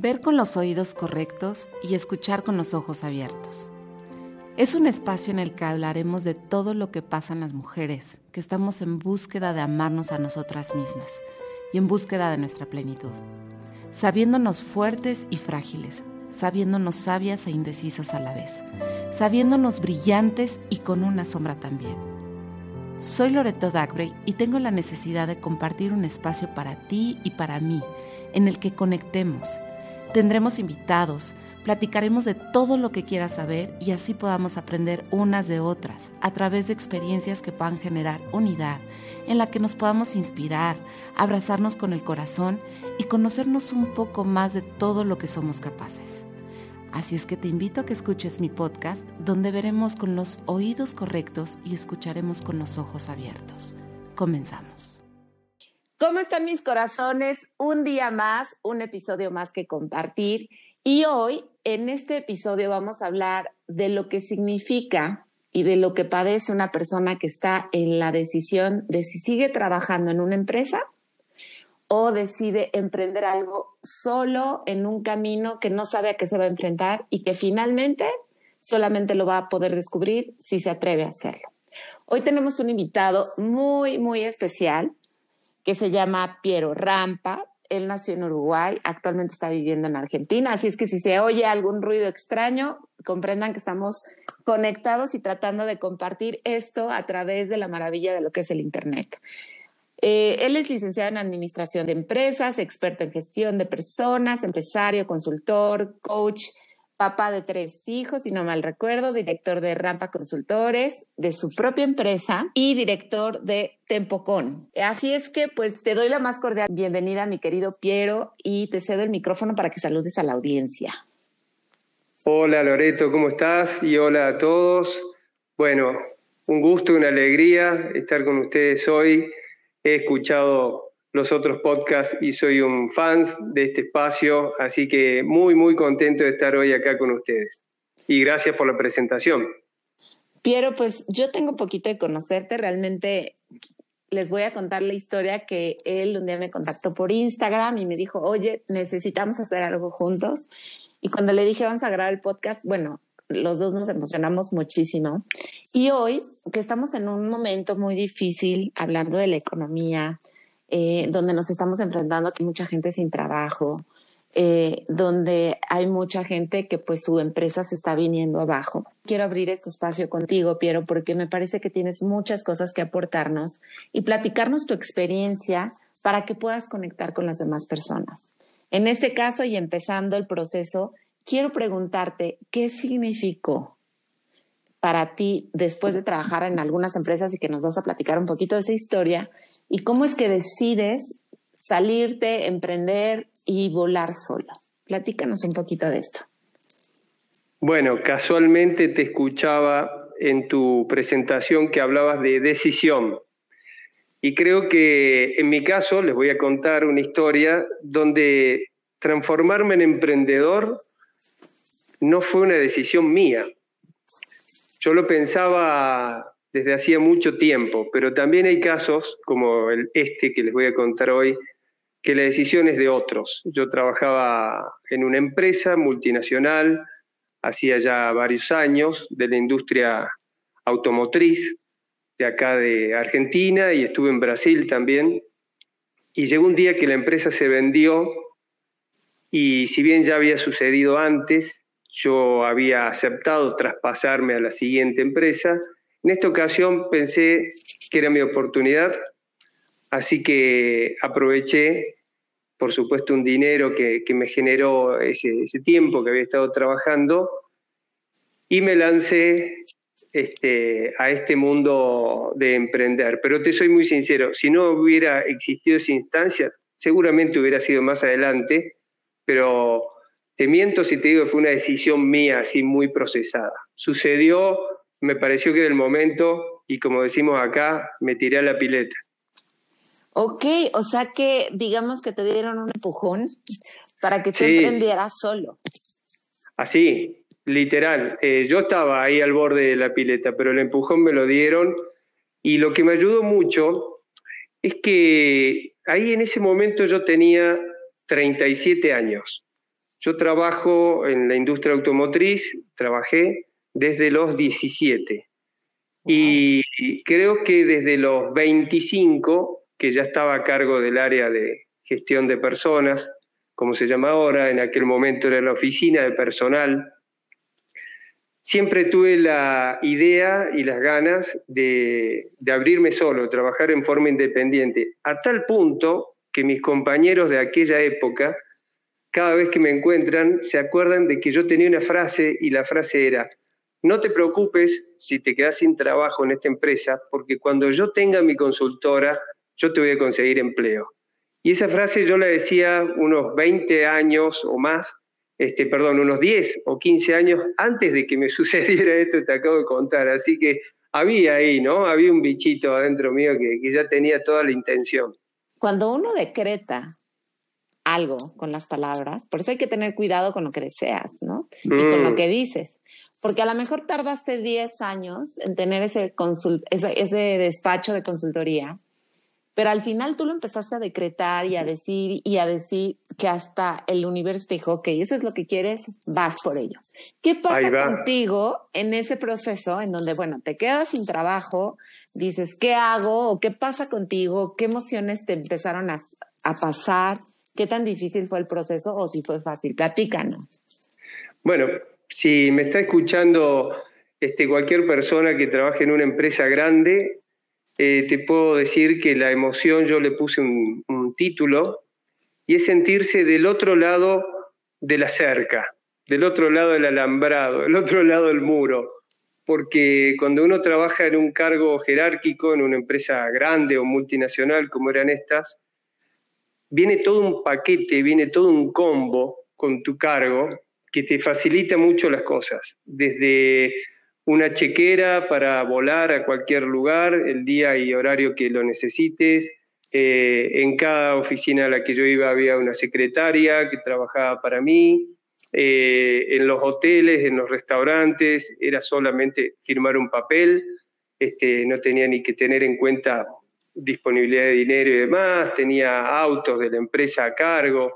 ver con los oídos correctos y escuchar con los ojos abiertos. Es un espacio en el que hablaremos de todo lo que pasa en las mujeres, que estamos en búsqueda de amarnos a nosotras mismas y en búsqueda de nuestra plenitud, sabiéndonos fuertes y frágiles, sabiéndonos sabias e indecisas a la vez, sabiéndonos brillantes y con una sombra también. Soy Loreto Dagbray y tengo la necesidad de compartir un espacio para ti y para mí, en el que conectemos. Tendremos invitados, platicaremos de todo lo que quieras saber y así podamos aprender unas de otras a través de experiencias que puedan generar unidad, en la que nos podamos inspirar, abrazarnos con el corazón y conocernos un poco más de todo lo que somos capaces. Así es que te invito a que escuches mi podcast donde veremos con los oídos correctos y escucharemos con los ojos abiertos. Comenzamos. ¿Cómo están mis corazones? Un día más, un episodio más que compartir. Y hoy, en este episodio, vamos a hablar de lo que significa y de lo que padece una persona que está en la decisión de si sigue trabajando en una empresa o decide emprender algo solo en un camino que no sabe a qué se va a enfrentar y que finalmente solamente lo va a poder descubrir si se atreve a hacerlo. Hoy tenemos un invitado muy, muy especial que se llama Piero Rampa. Él nació en Uruguay, actualmente está viviendo en Argentina, así es que si se oye algún ruido extraño, comprendan que estamos conectados y tratando de compartir esto a través de la maravilla de lo que es el Internet. Eh, él es licenciado en Administración de Empresas, experto en gestión de personas, empresario, consultor, coach, papá de tres hijos, si no mal recuerdo, director de Rampa Consultores, de su propia empresa y director de Tempocon. Así es que pues te doy la más cordial bienvenida, mi querido Piero, y te cedo el micrófono para que saludes a la audiencia. Hola Loreto, ¿cómo estás? Y hola a todos. Bueno, un gusto, una alegría estar con ustedes hoy he escuchado los otros podcasts y soy un fan de este espacio, así que muy, muy contento de estar hoy acá con ustedes. Y gracias por la presentación. Piero, pues yo tengo poquito de conocerte, realmente les voy a contar la historia que él un día me contactó por Instagram y me dijo, oye, necesitamos hacer algo juntos. Y cuando le dije, vamos a grabar el podcast, bueno, los dos nos emocionamos muchísimo. Y hoy, que estamos en un momento muy difícil, hablando de la economía, eh, donde nos estamos enfrentando aquí mucha gente sin trabajo, eh, donde hay mucha gente que pues su empresa se está viniendo abajo. Quiero abrir este espacio contigo, Piero, porque me parece que tienes muchas cosas que aportarnos y platicarnos tu experiencia para que puedas conectar con las demás personas. En este caso, y empezando el proceso, quiero preguntarte, ¿qué significó para ti después de trabajar en algunas empresas y que nos vas a platicar un poquito de esa historia? ¿Y cómo es que decides salirte, emprender y volar solo? Platícanos un poquito de esto. Bueno, casualmente te escuchaba en tu presentación que hablabas de decisión. Y creo que en mi caso les voy a contar una historia donde transformarme en emprendedor no fue una decisión mía. Yo lo pensaba desde hacía mucho tiempo, pero también hay casos como el, este que les voy a contar hoy, que la decisión es de otros. Yo trabajaba en una empresa multinacional hacía ya varios años de la industria automotriz de acá de Argentina y estuve en Brasil también. Y llegó un día que la empresa se vendió y si bien ya había sucedido antes, yo había aceptado traspasarme a la siguiente empresa. En esta ocasión pensé que era mi oportunidad, así que aproveché, por supuesto, un dinero que, me generó ese, tiempo que había estado trabajando y me lancé este, a este mundo de emprender. Pero te soy muy sincero, si no hubiera existido esa instancia, seguramente hubiera sido más adelante, pero te miento si te digo que fue una decisión mía, así muy procesada. Sucedió, me pareció que era el momento y como decimos acá, me tiré a la pileta. Ok, o sea que digamos que te dieron un empujón para que tú emprendieras solo. Así, literal. Eh, yo estaba ahí al borde de la pileta, pero el empujón me lo dieron y lo que me ayudó mucho es que ahí en ese momento yo tenía 37 años Yo trabajo en la industria automotriz, trabajé desde los 17. Y creo que desde los 25, que ya estaba a cargo del área de gestión de personas, como se llama ahora, en aquel momento era la oficina de personal, siempre tuve la idea y las ganas de, de, abrirme solo, trabajar en forma independiente, a tal punto que mis compañeros de aquella época, cada vez que me encuentran, se acuerdan de que yo tenía una frase y la frase era, no te preocupes si te quedas sin trabajo en esta empresa, porque cuando yo tenga mi consultora, yo te voy a conseguir empleo. Y esa frase yo la decía unos 20 años o más, este, perdón, unos 10 o 15 años antes de que me sucediera esto que te acabo de contar. Así que había ahí, ¿no? Había un bichito adentro mío que, que ya tenía toda la intención. Cuando uno decreta algo con las palabras, por eso hay que tener cuidado con lo que deseas, ¿no? Y con lo mm. que dices. Porque a lo mejor tardaste 10 años en tener ese, ese, ese despacho de consultoría, pero al final tú lo empezaste a decretar y a decir y a decir que hasta el universo te dijo, ok, eso es lo que quieres, vas por ello. ¿Qué pasa contigo en ese proceso en donde, bueno, te quedas sin trabajo, dices, ¿qué hago? ¿O qué pasa contigo? ¿Qué emociones te empezaron a, a pasar? ¿Qué tan difícil fue el proceso o si fue fácil? Platícanos. Bueno, si me está escuchando este, cualquier persona que trabaje en una empresa grande, eh, te puedo decir que la emoción yo le puse un, un título y es sentirse del otro lado de la cerca, del otro lado del alambrado, del otro lado del muro. Porque cuando uno trabaja en un cargo jerárquico, en una empresa grande o multinacional como eran estas, viene todo un paquete, viene todo un combo con tu cargo que te facilita mucho las cosas, desde una chequera para volar a cualquier lugar, el día y horario que lo necesites. Eh, en cada oficina a la que yo iba había una secretaria que trabajaba para mí. Eh, en los hoteles, en los restaurantes, era solamente firmar un papel, este, no tenía ni que tener en cuenta disponibilidad de dinero y demás, tenía autos de la empresa a cargo.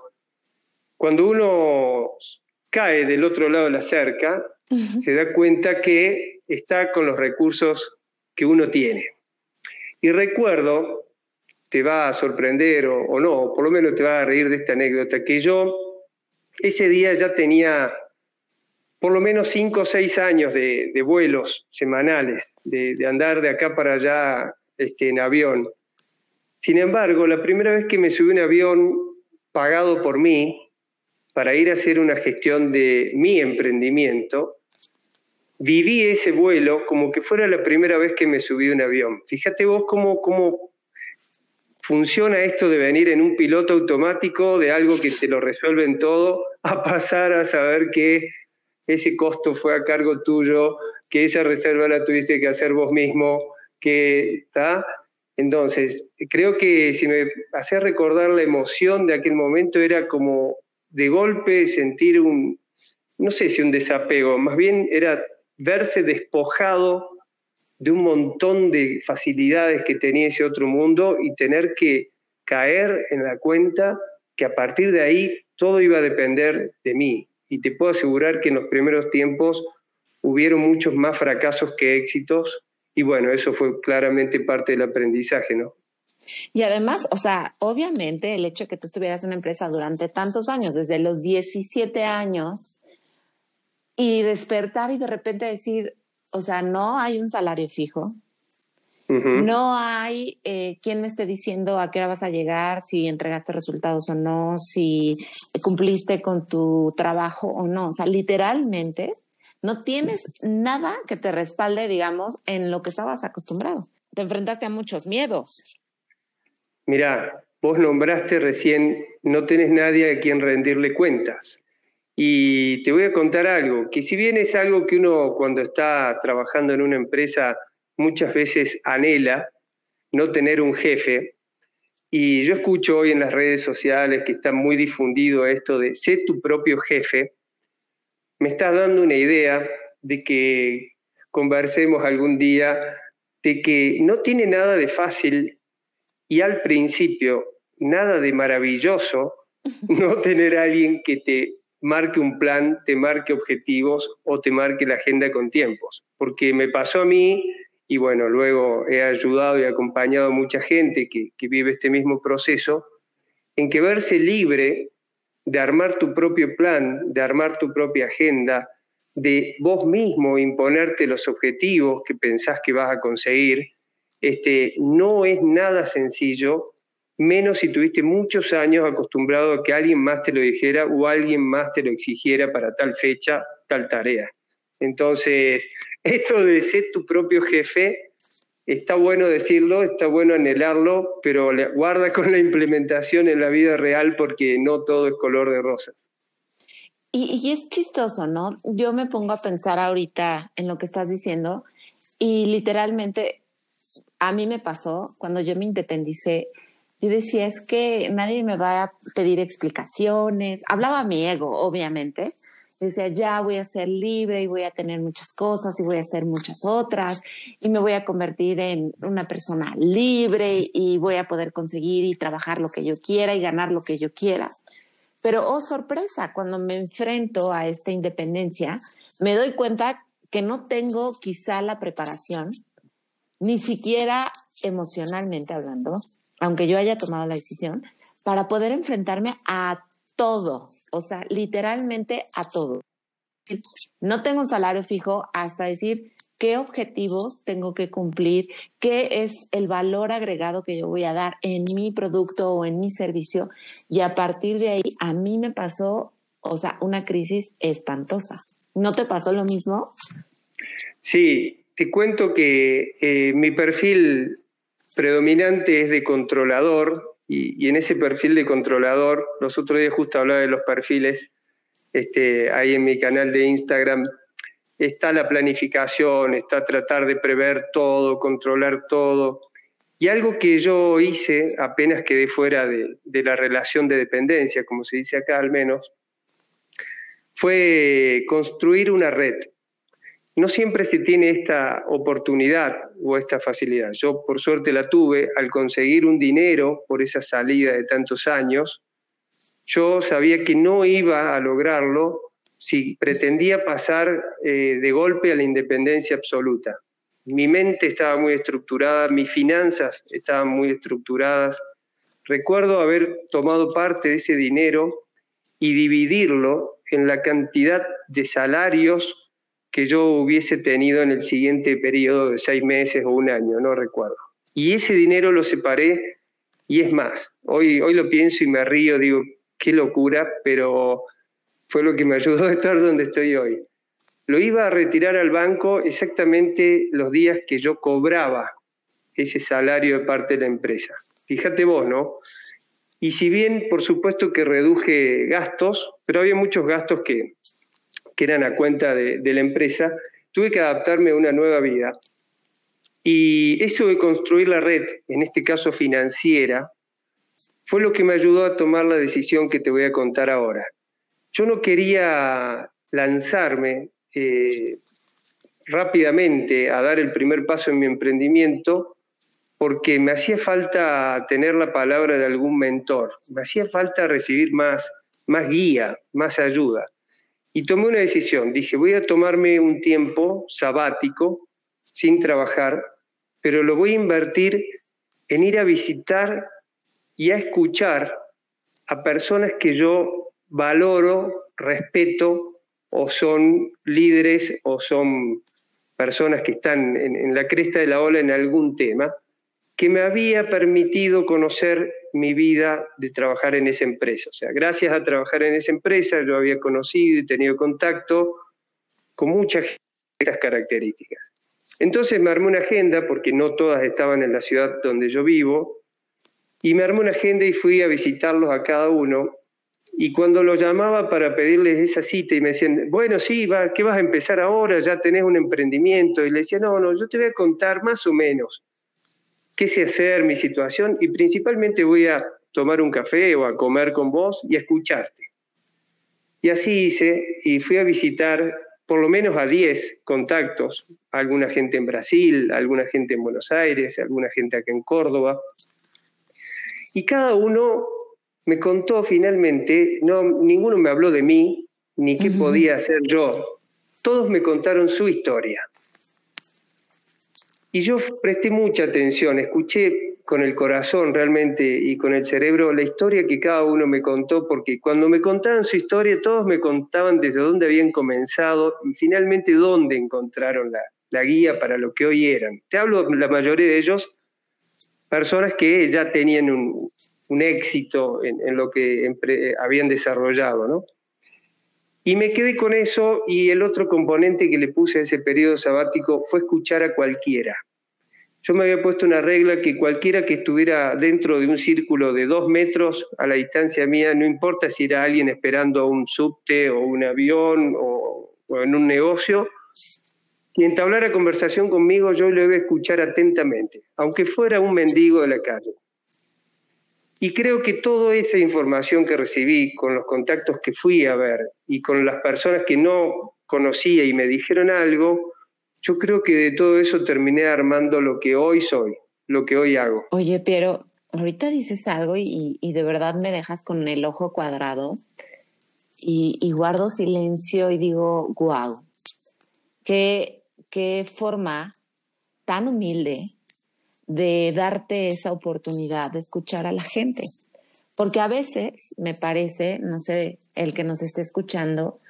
Cuando uno cae del otro lado de la cerca, se da cuenta que está con los recursos que uno tiene. Y recuerdo, te va a sorprender o, no, por lo menos te va a reír de esta anécdota, que yo ese día ya tenía por lo menos cinco o seis años de, vuelos semanales, de, andar de acá para allá este, en avión. Sin embargo, la primera vez que me subí a un avión pagado por mí, para ir a hacer una gestión de mi emprendimiento, viví ese vuelo como que fuera la primera vez que me subí a un avión. Fíjate vos cómo, cómo funciona esto de venir en un piloto automático de algo que te lo resuelven todo, a pasar a saber que ese costo fue a cargo tuyo, que esa reserva la tuviste que hacer vos mismo, que está. Entonces, creo que si me hace recordar la emoción de aquel momento, era como de golpe sentir un, no sé si un desapego, más bien era verse despojado de un montón de facilidades que tenía ese otro mundo y tener que caer en la cuenta que a partir de ahí todo iba a depender de mí. Y te puedo asegurar que en los primeros tiempos hubieron muchos más fracasos que éxitos y bueno, eso fue claramente parte del aprendizaje, ¿no? Y además, o sea, obviamente el hecho de que tú estuvieras en una empresa durante tantos años, desde los 17 años, y despertar y de repente decir, o sea, no hay un salario fijo, no hay eh, quien me esté diciendo a qué hora vas a llegar, si entregaste resultados o no, si cumpliste con tu trabajo o no. O sea, literalmente no tienes nada que te respalde, digamos, en lo que estabas acostumbrado. Te enfrentaste a muchos miedos. Mira, vos nombraste recién, no tenés nadie a quien rendirle cuentas. Y te voy a contar algo, que si bien es algo que uno cuando está trabajando en una empresa muchas veces anhela, no tener un jefe, y yo escucho hoy en las redes sociales que está muy difundido esto de ser tu propio jefe, me estás dando una idea de que conversemos algún día de que no tiene nada de fácil y al principio nada de maravilloso no tener a alguien que te marque un plan, te marque objetivos o te marque la agenda con tiempos. Porque me pasó a mí, y bueno, luego he ayudado y acompañado a mucha gente que, que vive este mismo proceso, en que verse libre de armar tu propio plan, de armar tu propia agenda, de vos mismo imponerte los objetivos que pensás que vas a conseguir, este, no es nada sencillo, menos si tuviste muchos años acostumbrado a que alguien más te lo dijera o alguien más te lo exigiera para tal fecha, tal tarea. Entonces, esto de ser tu propio jefe, está bueno decirlo, está bueno anhelarlo, pero guarda con la implementación en la vida real porque no todo es color de rosas. Y, es chistoso, ¿no? Yo me pongo a pensar ahorita en lo que estás diciendo y literalmente a mí me pasó cuando yo me independicé. Yo decía, es que nadie me va a pedir explicaciones. Hablaba mi ego, obviamente. Decía, ya voy a ser libre y voy a tener muchas cosas y voy a hacer muchas otras y me voy a convertir en una persona libre y voy a poder conseguir y trabajar lo que yo quiera y ganar lo que yo quiera. Pero, oh sorpresa, cuando me enfrento a esta independencia, me doy cuenta que no tengo quizá la preparación, ni siquiera emocionalmente hablando, aunque yo haya tomado la decisión, para poder enfrentarme a todo, o sea, literalmente a todo. No tengo un salario fijo hasta decir, qué objetivos tengo que cumplir, qué es el valor agregado que yo voy a dar en mi producto o en mi servicio. Y a partir de ahí, a mí me pasó, o sea, una crisis espantosa. ¿No te pasó lo mismo? Sí, te cuento que eh, mi perfil predominante es de controlador y, en ese perfil de controlador, los otros días justo hablaba de los perfiles, este, ahí en mi canal de Instagram está la planificación, está tratar de prever todo, controlar todo. Y algo que yo hice apenas quedé fuera de, la relación de dependencia, como se dice acá al menos, fue construir una red. No siempre se tiene esta oportunidad o esta facilidad. Yo por suerte la tuve al conseguir un dinero por esa salida de tantos años. Yo sabía que no iba a lograrlo si pretendía pasar eh, de golpe a la independencia absoluta. Mi mente estaba muy estructurada, mis finanzas estaban muy estructuradas. Recuerdo haber tomado parte de ese dinero y dividirlo en la cantidad de salarios que yo hubiese tenido en el siguiente periodo de seis meses o un año, no recuerdo. Y ese dinero lo separé y es más, hoy, hoy lo pienso y me río, digo, qué locura, pero fue lo que me ayudó a estar donde estoy hoy. Lo iba a retirar al banco exactamente los días que yo cobraba ese salario de parte de la empresa. Fíjate vos, ¿no? Y si bien, por supuesto que reduje gastos, pero había muchos gastos que, que eran a cuenta de, la empresa, tuve que adaptarme a una nueva vida. Y eso de construir la red, en este caso financiera, fue lo que me ayudó a tomar la decisión que te voy a contar ahora yo no quería lanzarme eh, rápidamente a dar el primer paso en mi emprendimiento porque me hacía falta tener la palabra de algún mentor, me hacía falta recibir más, más guía, más ayuda. Y tomé una decisión, dije, voy a tomarme un tiempo sabático, sin trabajar, pero lo voy a invertir en ir a visitar y a escuchar a personas que yo valoro, respeto o son líderes o son personas que están en, la cresta de la ola en algún tema, que me había permitido conocer mi vida de trabajar en esa empresa. O sea, gracias a trabajar en esa empresa yo había conocido y tenido contacto con muchas características. Entonces me armé una agenda, porque no todas estaban en la ciudad donde yo vivo, y me armé una agenda y fui a visitarlos a cada uno y cuando lo llamaba para pedirles esa cita y me decían, bueno, sí, ¿qué vas a empezar ahora? Ya tenés un emprendimiento. Y le decía, no, no, yo te voy a contar más o menos qué sé hacer, mi situación, y principalmente voy a tomar un café o a comer con vos y a escucharte. Y así hice, y fui a visitar por lo menos a 10 contactos, alguna gente en Brasil, alguna gente en Buenos Aires, alguna gente acá en Córdoba. Y cada uno me contó finalmente, no, ninguno me habló de mí, ni qué podía hacer yo. Todos me contaron su historia. Y yo presté mucha atención, escuché con el corazón realmente y con el cerebro la historia que cada uno me contó, porque cuando me contaban su historia, todos me contaban desde dónde habían comenzado y finalmente dónde encontraron la, guía para lo que hoy eran. Te hablo, la mayoría de ellos, personas que ya tenían un, éxito en, lo que habían desarrollado, ¿no? Y me quedé con eso y el otro componente que le puse a ese periodo sabático fue escuchar a cualquiera. Yo me había puesto una regla que cualquiera que estuviera dentro de un círculo de dos metros a la distancia mía, no importa si era alguien esperando un subte o un avión o, en un negocio, quien entablara conversación conmigo yo lo iba a escuchar atentamente, aunque fuera un mendigo de la calle. Y creo que toda esa información que recibí con los contactos que fui a ver y con las personas que no conocía y me dijeron algo, yo creo que de todo eso terminé armando lo que hoy soy, lo que hoy hago. Oye, pero ahorita dices algo y, de verdad me dejas con el ojo cuadrado y, guardo silencio y digo, guau, qué, qué forma tan humilde de darte esa oportunidad de escuchar a la gente. Porque a veces me parece, no sé, el que nos esté escuchando,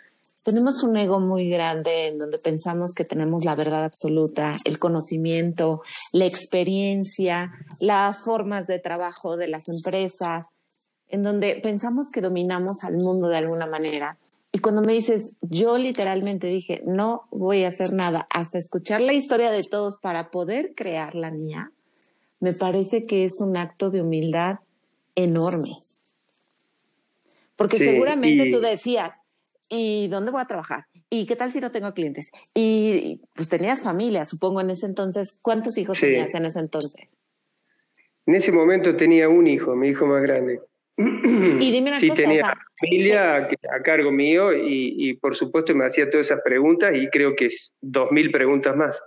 tenemos un ego muy grande en donde pensamos que tenemos la verdad absoluta, el conocimiento, la experiencia, las formas de trabajo de las empresas, en donde pensamos que dominamos al mundo de alguna manera. Y cuando me dices, yo literalmente dije, no voy a hacer nada hasta escuchar la historia de todos para poder crear la mía, me parece que es un acto de humildad enorme. Porque seguramente tú decías, ¿y dónde voy a trabajar? ¿Y qué tal si no tengo clientes? Y pues tenías familia, supongo, en ese entonces. ¿Cuántos hijos tenías en ese entonces? En ese momento tenía un hijo, mi hijo más grande. Y dime una sí, tenía familia a cargo mío y, y, por supuesto me hacía todas esas preguntas y creo que es dos mil preguntas más.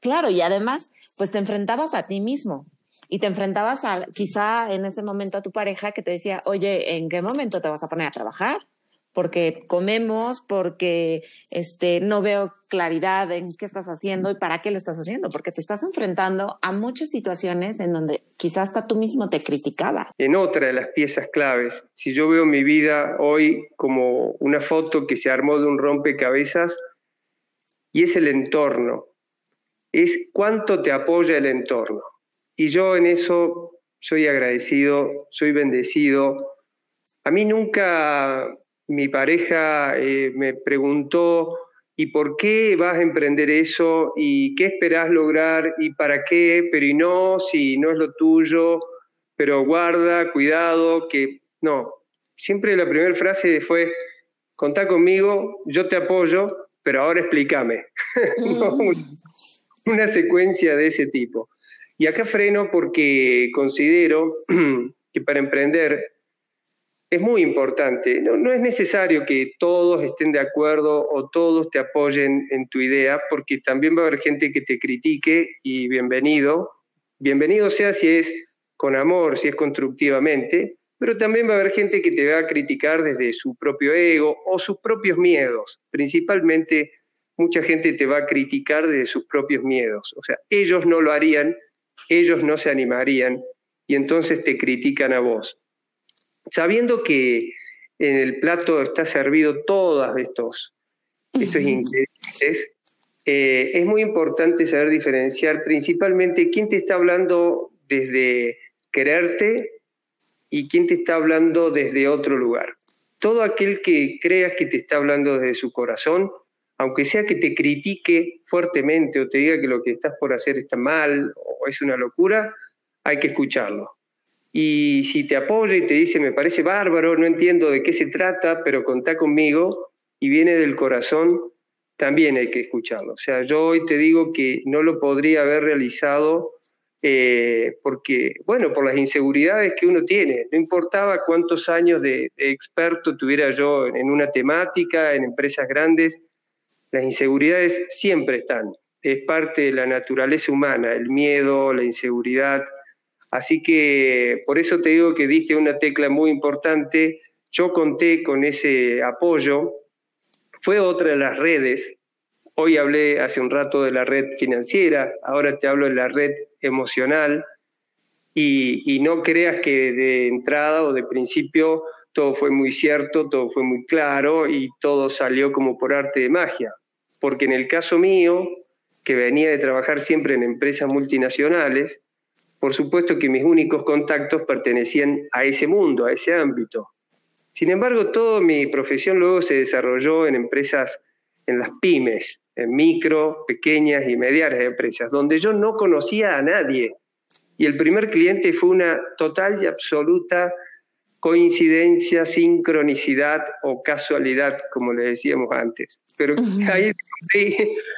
Claro, y además pues te enfrentabas a ti mismo y te enfrentabas a quizá en ese momento a tu pareja que te decía, oye, ¿en qué momento te vas a poner a trabajar? Porque comemos, porque este, no veo claridad en qué estás haciendo y para qué lo estás haciendo, porque te estás enfrentando a muchas situaciones en donde quizás hasta tú mismo te criticabas. En otra de las piezas claves, si yo veo mi vida hoy como una foto que se armó de un rompecabezas, y es el entorno, es cuánto te apoya el entorno. Y yo en eso soy agradecido, soy bendecido. A mí nunca mi pareja eh, me preguntó, ¿y por qué vas a emprender eso? ¿Y qué esperás lograr? ¿Y para qué? Pero y no, si no es lo tuyo, pero guarda, cuidado, que no. Siempre la primera frase fue, contá conmigo, yo te apoyo, pero ahora explícame. Mm una secuencia de ese tipo. Y acá freno porque considero que para emprender es muy importante. No, es necesario que todos estén de acuerdo o todos te apoyen en tu idea, porque también va a haber gente que te critique y bienvenido. Bienvenido sea si es con amor, si es constructivamente, pero también va a haber gente que te va a criticar desde su propio ego o sus propios miedos, principalmente mucha gente te va a criticar de sus propios miedos. O sea, ellos no lo harían, ellos no se animarían y entonces te critican a vos. Sabiendo que en el plato está servido todos estos, estos ingredientes, eh, es muy importante saber diferenciar principalmente quién te está hablando desde quererte y quién te está hablando desde otro lugar. Todo aquel que creas que te está hablando desde su corazón, aunque sea que te critique fuertemente o te diga que lo que estás por hacer está mal o es una locura, hay que escucharlo. Y si te apoya y te dice, me parece bárbaro, no entiendo de qué se trata, pero contá conmigo y viene del corazón, también hay que escucharlo. O sea, yo hoy te digo que no lo podría haber realizado eh, porque, bueno, por las inseguridades que uno tiene. No importaba cuántos años de experto tuviera yo en una temática, en empresas grandes, las inseguridades siempre están, es parte de la naturaleza humana, el miedo, la inseguridad. Así que por eso te digo que diste una tecla muy importante yo conté con ese apoyo fue otra de las redes. Hoy hablé hace un rato de la red financiera, ahora te hablo de la red emocional. Y, no creas que de entrada o de principio todo fue muy cierto, todo fue muy claro y todo salió como por arte de magia. Porque en el caso mío, que venía de trabajar siempre en empresas multinacionales, por supuesto que mis únicos contactos pertenecían a ese mundo, a ese ámbito. Sin embargo, toda mi profesión luego se desarrolló en empresas, en las pymes, en micro, pequeñas y medianas empresas, donde yo no conocía a nadie. Y el primer cliente fue una total y absoluta coincidencia, sincronicidad o casualidad, como le decíamos antes. Pero ahí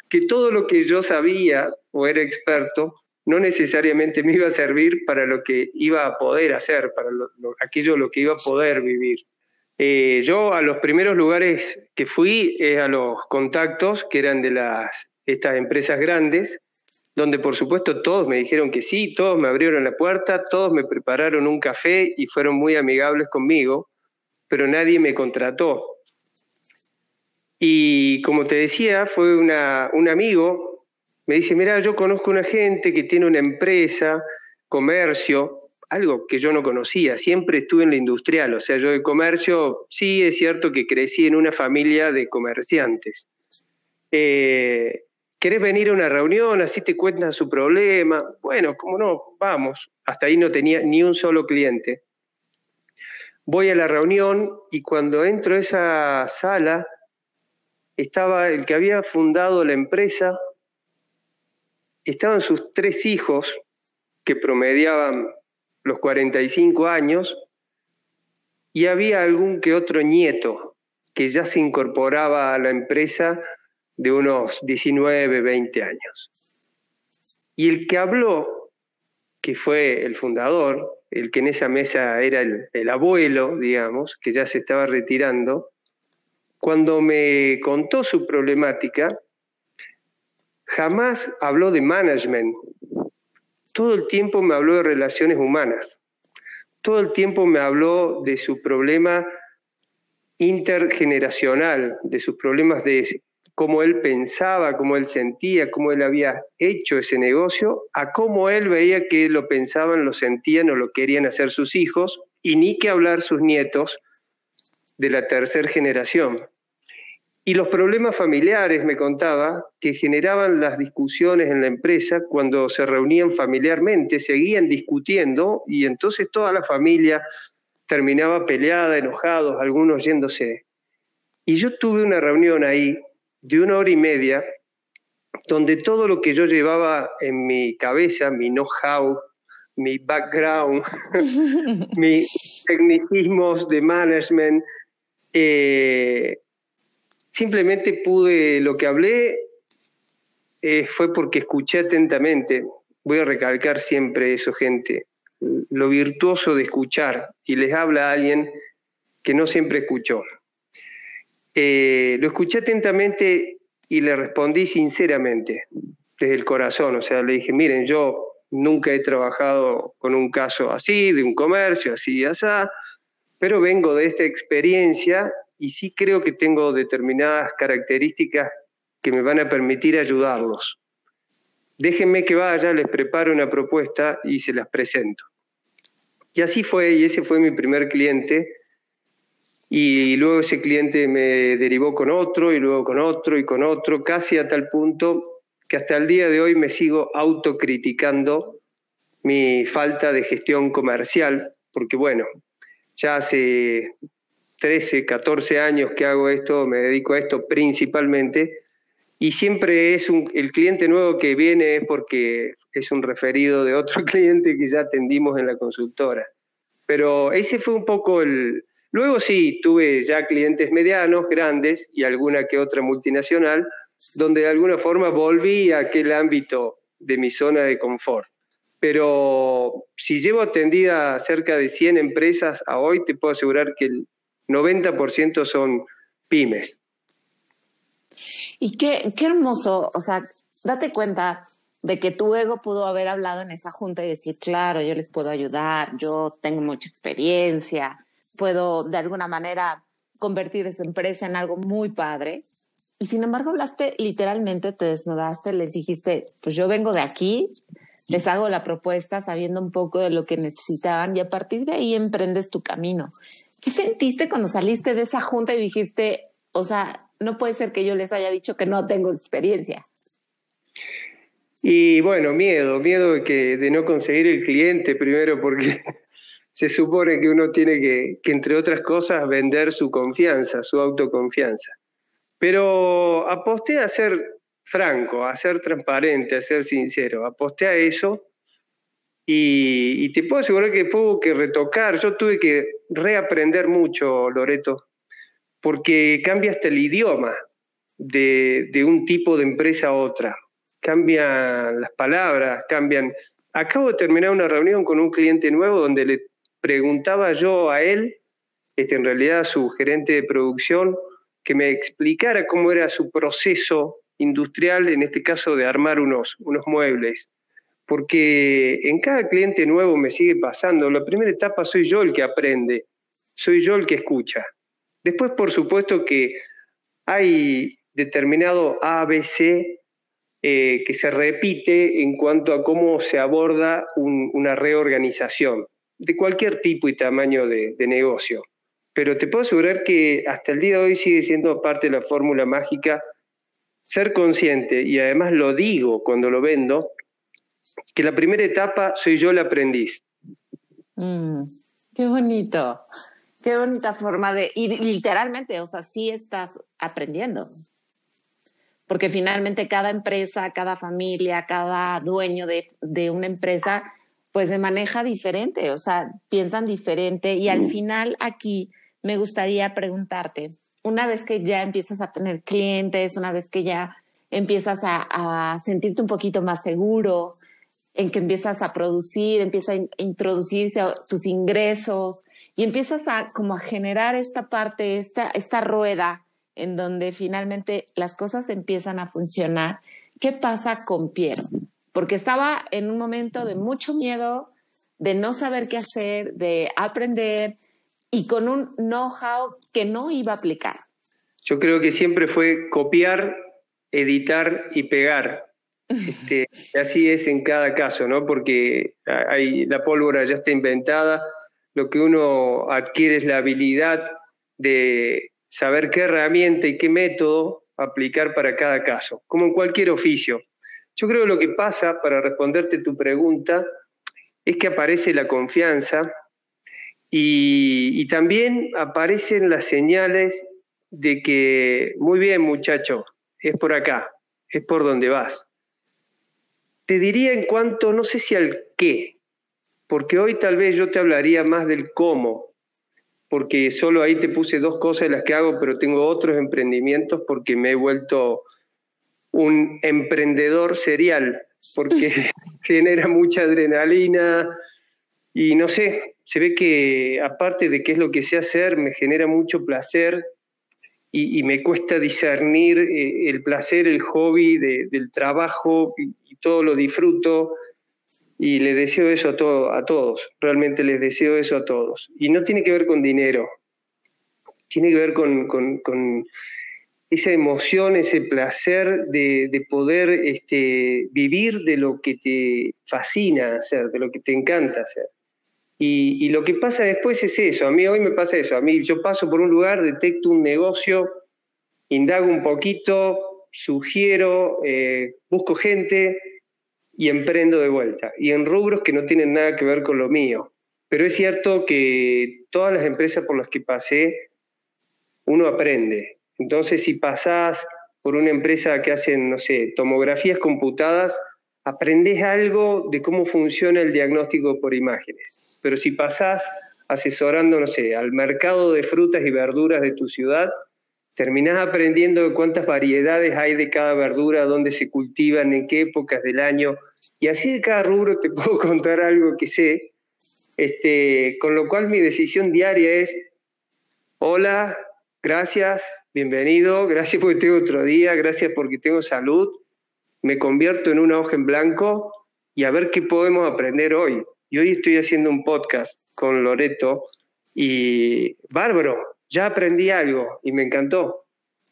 que todo lo que yo sabía o era experto no necesariamente me iba a servir para lo que iba a poder hacer, para aquello lo que iba a poder vivir. Eh, yo a los primeros lugares que fui, a los contactos que eran de las, estas empresas grandes, donde por supuesto todos me dijeron que sí, todos me abrieron la puerta, todos me prepararon un café y fueron muy amigables conmigo, pero nadie me contrató. Y como te decía, fue un amigo, me dice, mira, yo conozco una gente que tiene una empresa, comercio, algo que yo no conocía, siempre estuve en la industrial, o sea, yo de comercio, sí es cierto que crecí en una familia de comerciantes. Eh, ¿Querés venir a una reunión? Así te cuentan su problema. Bueno, cómo no, vamos. Hasta ahí no tenía ni un solo cliente. Voy a la reunión y cuando entro a esa sala, estaba el que había fundado la empresa, estaban sus tres hijos, que promediaban los 45 años, y había algún que otro nieto que ya se incorporaba a la empresa de unos 19, 20 años. Y el que habló, que fue el fundador, el que en esa mesa era el, abuelo, digamos, que ya se estaba retirando, cuando me contó su problemática, jamás habló de management. Todo el tiempo me habló de relaciones humanas. Todo el tiempo me habló de su problema intergeneracional, de sus problemas de cómo él pensaba, cómo él sentía, cómo él había hecho ese negocio, a cómo él veía que lo pensaban, lo sentían o lo querían hacer sus hijos, y ni que hablar sus nietos de la tercera generación. Y los problemas familiares, me contaba, que generaban las discusiones en la empresa cuando se reunían familiarmente, seguían discutiendo y entonces toda la familia terminaba peleada, enojados, algunos yéndose. Y yo tuve una reunión ahí de una hora y media, donde todo lo que yo llevaba en mi cabeza, mi know-how, mi background, mis tecnicismos de management, eh, simplemente pude, lo que hablé eh, fue porque escuché atentamente, voy a recalcar siempre eso, gente, lo virtuoso de escuchar, y les habla alguien que no siempre escuchó. Eh, lo escuché atentamente y le respondí sinceramente, desde el corazón. O sea, le dije, miren, yo nunca he trabajado con un caso así, de un comercio, así y así, pero vengo de esta experiencia y sí creo que tengo determinadas características que me van a permitir ayudarlos. Déjenme que vaya, les preparo una propuesta y se las presento. Y así fue, y ese fue mi primer cliente y luego ese cliente me derivó con otro y luego con otro y con otro, casi a tal punto que hasta el día de hoy me sigo autocriticando mi falta de gestión comercial, porque bueno, ya hace 13, 14 años que hago esto, me dedico a esto principalmente, y siempre es el cliente nuevo que viene es porque es un referido de otro cliente que ya atendimos en la consultora. Pero ese fue un poco el, Luego sí, tuve ya clientes medianos, grandes y alguna que otra multinacional, donde de alguna forma volví a aquel ámbito de mi zona de confort. Pero si llevo atendida cerca de 100 empresas a hoy, te puedo asegurar que el 90% son pymes. Y qué, qué hermoso, o sea, date cuenta de que tu ego pudo haber hablado en esa junta y decir, claro, yo les puedo ayudar, yo tengo mucha experiencia, puedo de alguna manera convertir esa empresa en algo muy padre. Y sin embargo, hablaste literalmente, te desnudaste, les dijiste, pues yo vengo de aquí, les hago la propuesta sabiendo un poco de lo que necesitaban y a partir de ahí emprendes tu camino. ¿Qué sentiste cuando saliste de esa junta y dijiste, o sea, no puede ser que yo les haya dicho que no tengo experiencia? Y bueno, miedo, miedo de, que, de no conseguir el cliente primero porque se supone que uno tiene que, que, entre otras cosas, vender su confianza, su autoconfianza. Pero aposté a ser franco, a ser transparente, a ser sincero, aposté a eso y, te puedo asegurar que tuvo que retocar, yo tuve que reaprender mucho, Loreto, porque cambia hasta el idioma de, de un tipo de empresa a otra, cambian las palabras, cambian... Acabo de terminar una reunión con un cliente nuevo donde le preguntaba yo a él, este, en realidad a su gerente de producción, que me explicara cómo era su proceso industrial, en este caso de armar unos, unos muebles. Porque en cada cliente nuevo me sigue pasando, la primera etapa soy yo el que aprende, soy yo el que escucha. Después, por supuesto que hay determinado ABC eh, que se repite en cuanto a cómo se aborda una reorganización de cualquier tipo y tamaño de, de, negocio. Pero te puedo asegurar que hasta el día de hoy sigue siendo parte de la fórmula mágica ser consciente, y además lo digo cuando lo vendo, que la primera etapa soy yo el aprendiz. Mm, qué bonito, qué bonita forma de, y literalmente, o sea, sí estás aprendiendo porque finalmente cada empresa, cada familia, cada dueño de, de, una empresa, pues se maneja diferente, o sea, piensan diferente y al final aquí me gustaría preguntarte, una vez que ya empiezas a tener clientes, una vez que ya empiezas a, sentirte un poquito más seguro, en que empiezas a producir, empieza a introducirse a tus ingresos y empiezas a como a generar esta parte, esta, esta rueda en donde finalmente las cosas empiezan a funcionar. ¿Qué pasa con Piero? Porque estaba en un momento de mucho miedo, de no saber qué hacer, de aprender y con un know-how que no iba a aplicar. Yo creo que siempre fue copiar, editar y pegar. Este, así es en cada caso, ¿no? Porque hay, la pólvora ya está inventada, lo que uno adquiere es la habilidad de saber qué herramienta y qué método aplicar para cada caso, como en cualquier oficio. Yo creo que lo que pasa, para responderte tu pregunta, es que aparece la confianza y, y también aparecen las señales de que, muy bien muchacho, es por acá, es por donde vas. Te diría en cuanto, no sé si al qué, porque hoy tal vez yo te hablaría más del cómo, porque solo ahí te puse dos cosas de las que hago, pero tengo otros emprendimientos porque me he vuelto un emprendedor serial, porque genera mucha adrenalina y no sé, se ve que aparte de qué es lo que sé hacer, me genera mucho placer y, me cuesta discernir eh, el placer, el hobby de, del trabajo y, todo lo disfruto y le deseo eso a, a todos, realmente les deseo eso a todos. Y no tiene que ver con dinero, tiene que ver con, con, con esa emoción, ese placer de, de poder este, vivir de lo que te fascina hacer, de lo que te encanta hacer. Y, lo que pasa después es eso, a mí hoy me pasa eso, a mí yo paso por un lugar, detecto un negocio, indago un poquito, sugiero, eh, busco gente, y emprendo de vuelta, y en rubros que no tienen nada que ver con lo mío. Pero es cierto que todas las empresas por las que pasé, uno aprende. Entonces, si pasás por una empresa que hacen, no sé, tomografías computadas, aprendes algo de cómo funciona el diagnóstico por imágenes. Pero si pasás asesorando, no sé, al mercado de frutas y verduras de tu ciudad, terminás aprendiendo cuántas variedades hay de cada verdura, dónde se cultivan, en qué épocas del año, y así de cada rubro te puedo contar algo que sé, este, con lo cual mi decisión diaria es, hola, gracias, bienvenido, gracias porque tengo otro día, gracias porque tengo salud, me convierto en una hoja en blanco y a ver qué podemos aprender hoy. Y hoy estoy haciendo un podcast con Loreto y bárbaro, ya aprendí algo y me encantó.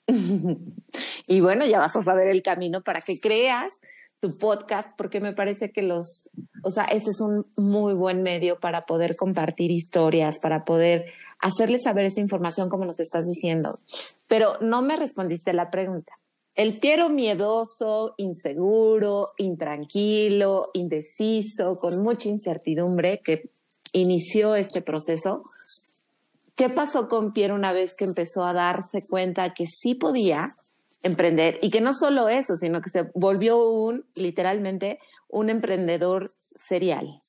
y bueno, ya vas a saber el camino para que creas tu podcast, porque me parece que los, o sea, este es un muy buen medio para poder compartir historias, para poder hacerles saber esa información como nos estás diciendo. Pero no me respondiste la pregunta. El Piero miedoso, inseguro, intranquilo, indeciso, con mucha incertidumbre que inició este proceso, ¿qué pasó con Piero una vez que empezó a darse cuenta que sí podía emprender y que no solo eso, sino que se volvió un, literalmente, un emprendedor serial?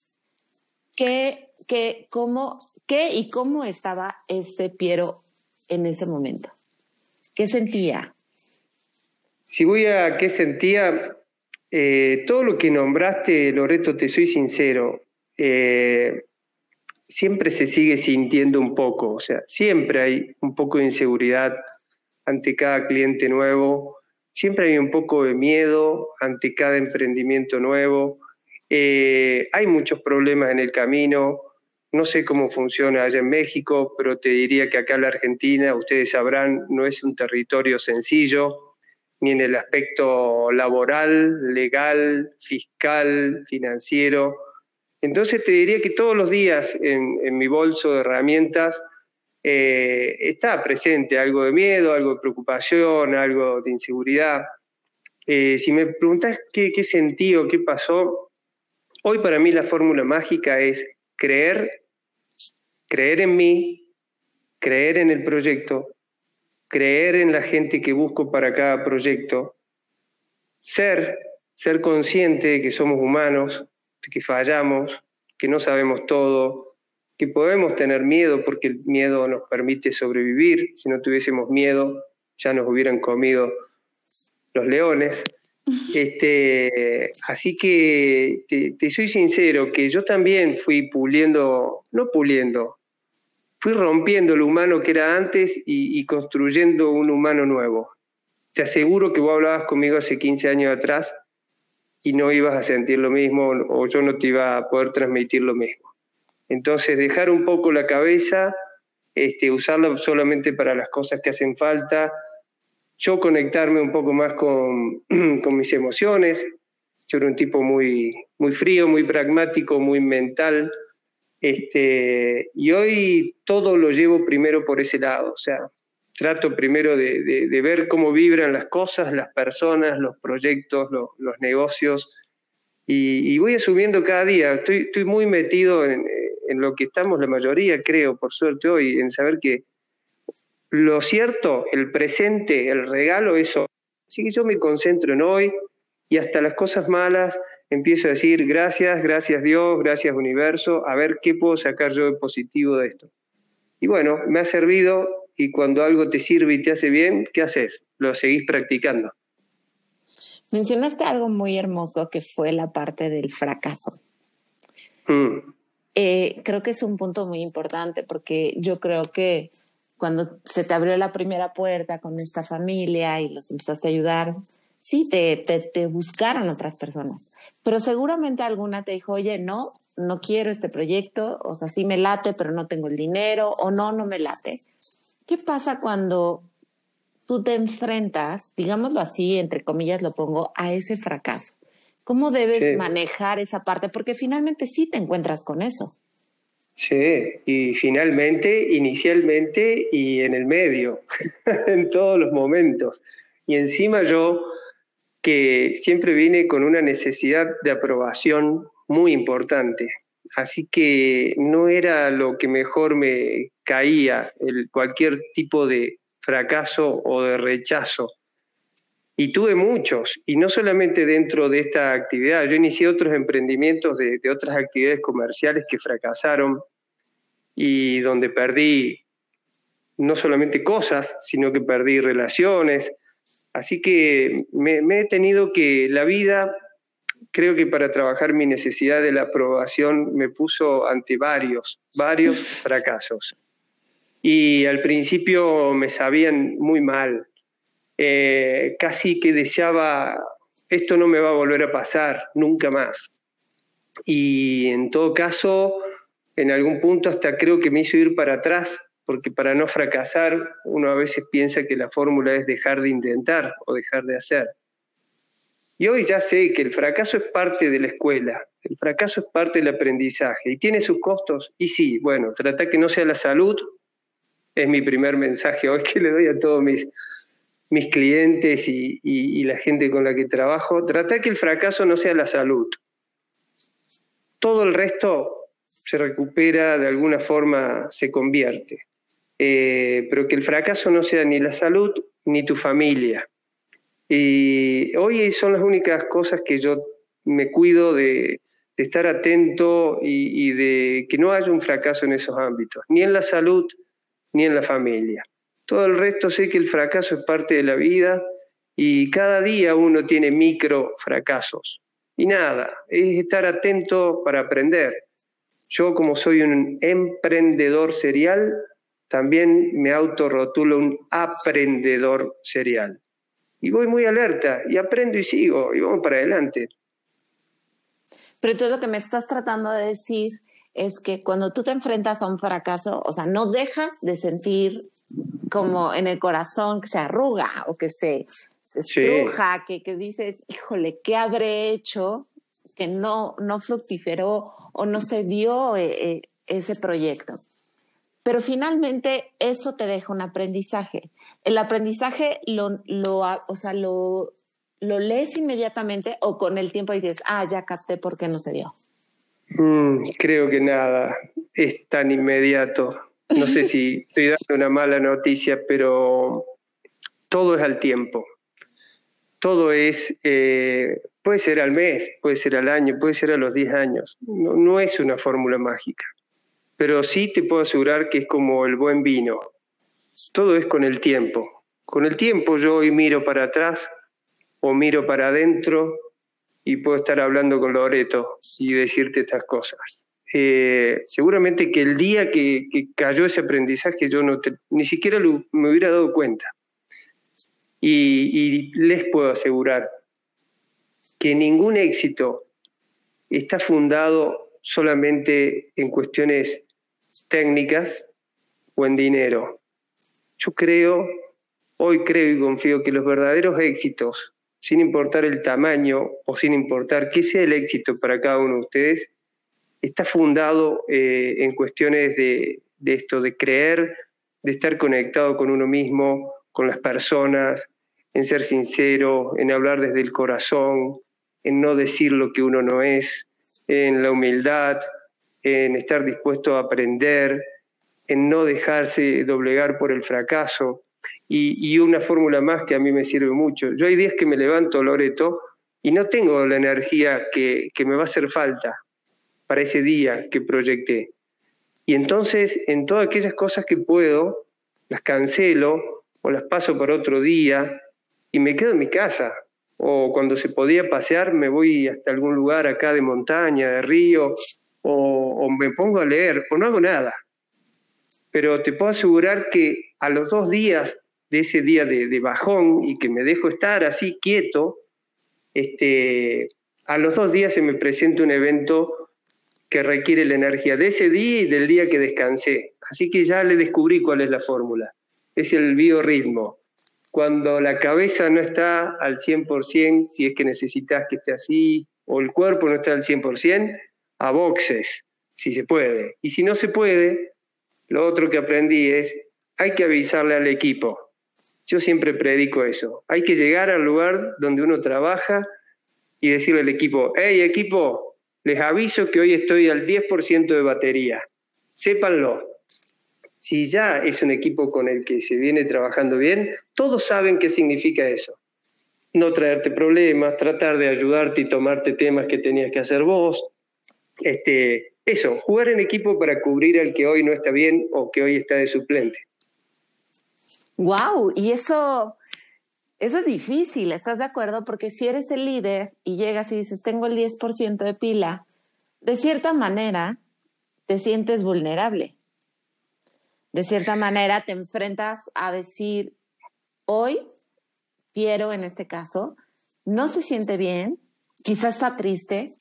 ¿Qué, qué, cómo, qué y cómo estaba ese Piero en ese momento? ¿Qué sentía? Si voy a qué sentía, eh, todo lo que nombraste, Loreto, te soy sincero, eh, siempre se sigue sintiendo un poco, o sea, siempre hay un poco de inseguridad ante cada cliente nuevo, siempre hay un poco de miedo ante cada emprendimiento nuevo, eh, hay muchos problemas en el camino, no sé cómo funciona allá en México, pero te diría que acá en la Argentina, ustedes sabrán, no es un territorio sencillo, ni en el aspecto laboral, legal, fiscal, financiero. Entonces te diría que todos los días en, mi bolso de herramientas eh, está presente algo de miedo, algo de preocupación, algo de inseguridad. Eh, si me preguntas qué, qué sentí o qué pasó, hoy para mí la fórmula mágica es creer, creer en mí, creer en el proyecto creer en la gente que busco para cada proyecto, ser, ser consciente de que somos humanos, de que fallamos, que no sabemos todo, que podemos tener miedo porque el miedo nos permite sobrevivir. Si no tuviésemos miedo, ya nos hubieran comido los leones. Este, así que te, te, soy sincero, que yo también fui puliendo, no puliendo, fui rompiendo lo humano que era antes y, construyendo un humano nuevo. Te aseguro que vos hablabas conmigo hace 15 años atrás y no ibas a sentir lo mismo o yo no te iba a poder transmitir lo mismo. Entonces, dejar un poco la cabeza, este, usarla solamente para las cosas que hacen falta, yo conectarme un poco más con, con mis emociones. Yo era un tipo muy, muy frío, muy pragmático, muy mental, este, y hoy todo lo llevo primero por ese lado, o sea, trato primero de, ver cómo vibran las cosas, las personas, los proyectos, los negocios, y, voy asumiendo cada día. Estoy, muy metido en, lo que estamos la mayoría, creo, por suerte hoy, en saber que lo cierto, el presente, el regalo, eso. Así que yo me concentro en hoy y hasta las cosas malas empiezo a decir gracias, gracias Dios, gracias universo, a ver qué puedo sacar yo de positivo de esto. Y bueno, me ha servido y cuando algo te sirve y te hace bien, ¿qué haces? Lo seguís practicando. Mencionaste algo muy hermoso que fue la parte del fracaso. Mm. Eh, creo que es un punto muy importante porque yo creo que cuando se te abrió la primera puerta con esta familia y los empezaste a ayudar, sí, te, te, te buscaron otras personas pero seguramente alguna te dijo, oye, no, no quiero este proyecto, o sea, sí me late, pero no tengo el dinero, o no, no me late. ¿Qué pasa cuando tú te enfrentas, digámoslo así, entre comillas lo pongo, a ese fracaso? ¿Cómo debes manejar esa parte? Porque finalmente sí te encuentras con eso. Sí, y finalmente, inicialmente y en el medio, en todos los momentos. Y encima yo que siempre viene con una necesidad de aprobación muy importante. Así que no era lo que mejor me caía, el, cualquier tipo de fracaso o de rechazo. Y tuve muchos, y no solamente dentro de esta actividad, yo inicié otros emprendimientos de, de otras actividades comerciales que fracasaron y donde perdí no solamente cosas, sino que perdí relaciones, Así que me, he tenido que, la vida, creo que para trabajar mi necesidad de la aprobación me puso ante varios, varios fracasos. Y al principio me sabían muy mal, eh, casi que deseaba, esto no me va a volver a pasar, nunca más. Y en todo caso, en algún punto hasta creo que me hizo ir para atrás, porque para no fracasar uno a veces piensa que la fórmula es dejar de intentar o dejar de hacer. Y hoy ya sé que el fracaso es parte de la escuela, el fracaso es parte del aprendizaje y tiene sus costos. Y sí, bueno, trata que no sea la salud, es mi primer mensaje hoy que le doy a todos mis, mis clientes y, la gente con la que trabajo. Trata que el fracaso no sea la salud. Todo el resto se recupera, de alguna forma se convierte. Eh, pero que el fracaso no sea ni la salud ni tu familia. Y hoy son las únicas cosas que yo me cuido de, estar atento y, de que no haya un fracaso en esos ámbitos, ni en la salud ni en la familia. Todo el resto sé que el fracaso es parte de la vida y cada día uno tiene micro fracasos. Y nada, es estar atento para aprender. Yo como soy un emprendedor serial, también me autorrotulo un aprendedor serial y voy muy alerta y aprendo y sigo y vamos para adelante. Pero todo lo que me estás tratando de decir es que cuando tú te enfrentas a un fracaso, o sea, no dejas de sentir como en el corazón que se arruga o que se, se estruja, que, que, dices, híjole, ¿qué habré hecho que no, no fructiferó o no se dio eh, eh, ese proyecto? Pero finalmente eso te deja un aprendizaje el aprendizaje lo, lo, o sea, lo, lo lees inmediatamente o con el tiempo dices, ah, ya capté por qué no se dio? Mm, creo que nada, es tan inmediato. No sé si estoy dando una mala noticia, pero todo es al tiempo. Todo es, eh, puede ser al mes, puede ser al año, puede ser a los 10 años. No, no es una fórmula mágica. Pero sí te puedo asegurar que es como el buen vino todo es con el tiempo. Con el tiempo yo hoy miro para atrás o miro para adentro y puedo estar hablando con Loreto y decirte estas cosas. Eh, seguramente que el día que, cayó ese aprendizaje yo no ni siquiera me hubiera dado cuenta. y les puedo asegurar que ningún éxito está fundado solamente en cuestiones técnicas o en dinero. Yo creo, hoy creo y confío que los verdaderos éxitos, sin importar el tamaño o sin importar qué sea el éxito para cada uno de ustedes, está fundado eh, en cuestiones de, de esto, de creer, de estar conectado con uno mismo, con las personas, en ser sincero, en hablar desde el corazón, en no decir lo que uno no es, en la humildad, en estar dispuesto a aprender, en no dejarse doblegar por el fracaso. Y, una fórmula más que a mí me sirve mucho. Yo hay días que me levanto, Loreto, y no tengo la energía que, que me va a hacer falta para ese día que proyecté. Y entonces, en todas aquellas cosas que puedo, las cancelo o las paso para otro día y me quedo en mi casa. O cuando se podía pasear, me voy hasta algún lugar acá de montaña, de río, o, me pongo a leer, o no hago nada pero te puedo asegurar que a los dos días de ese día de, bajón y que me dejo estar así quieto, este, a los dos días se me presenta un evento que requiere la energía de ese día y del día que descansé. Así que ya le descubrí cuál es la fórmula. Es el biorritmo. Cuando la cabeza no está al 100%, si es que necesitas que esté así, o el cuerpo no está al 100%, a boxes, si se puede. Y si no se puede, lo otro que aprendí es, hay que avisarle al equipo. Yo siempre predico eso. Hay que llegar al lugar donde uno trabaja y decirle al equipo, hey equipo, les aviso que hoy estoy al 10% de batería. Sépanlo. Si ya es un equipo con el que se viene trabajando bien, todos saben qué significa eso. No traerte problemas, tratar de ayudarte y tomarte temas que tenías que hacer vos. Este, eso, jugar en equipo para cubrir al que hoy no está bien o que hoy está de suplente. Wow, y eso, eso es difícil, ¿estás de acuerdo? Porque si eres el líder y llegas y dices, tengo el 10% de pila, de cierta manera te sientes vulnerable. De cierta manera te enfrentas a decir, hoy Piero en este caso no se siente bien, quizá está triste,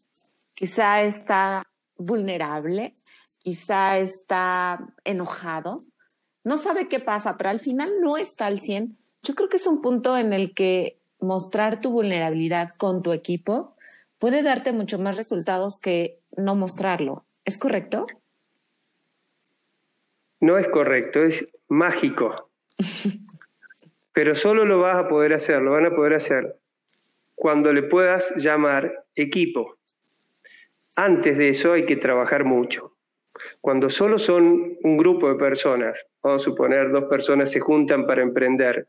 quizá está vulnerable, quizá está enojado, no sabe qué pasa, pero al final no está al 100. Yo creo que es un punto en el que mostrar tu vulnerabilidad con tu equipo puede darte mucho más resultados que no mostrarlo. ¿Es correcto? No es correcto, es mágico. Pero solo lo vas a poder hacer, lo van a poder hacer cuando le puedas llamar equipo. Antes de eso hay que trabajar mucho. Cuando solo son un grupo de personas, vamos a suponer dos personas se juntan para emprender,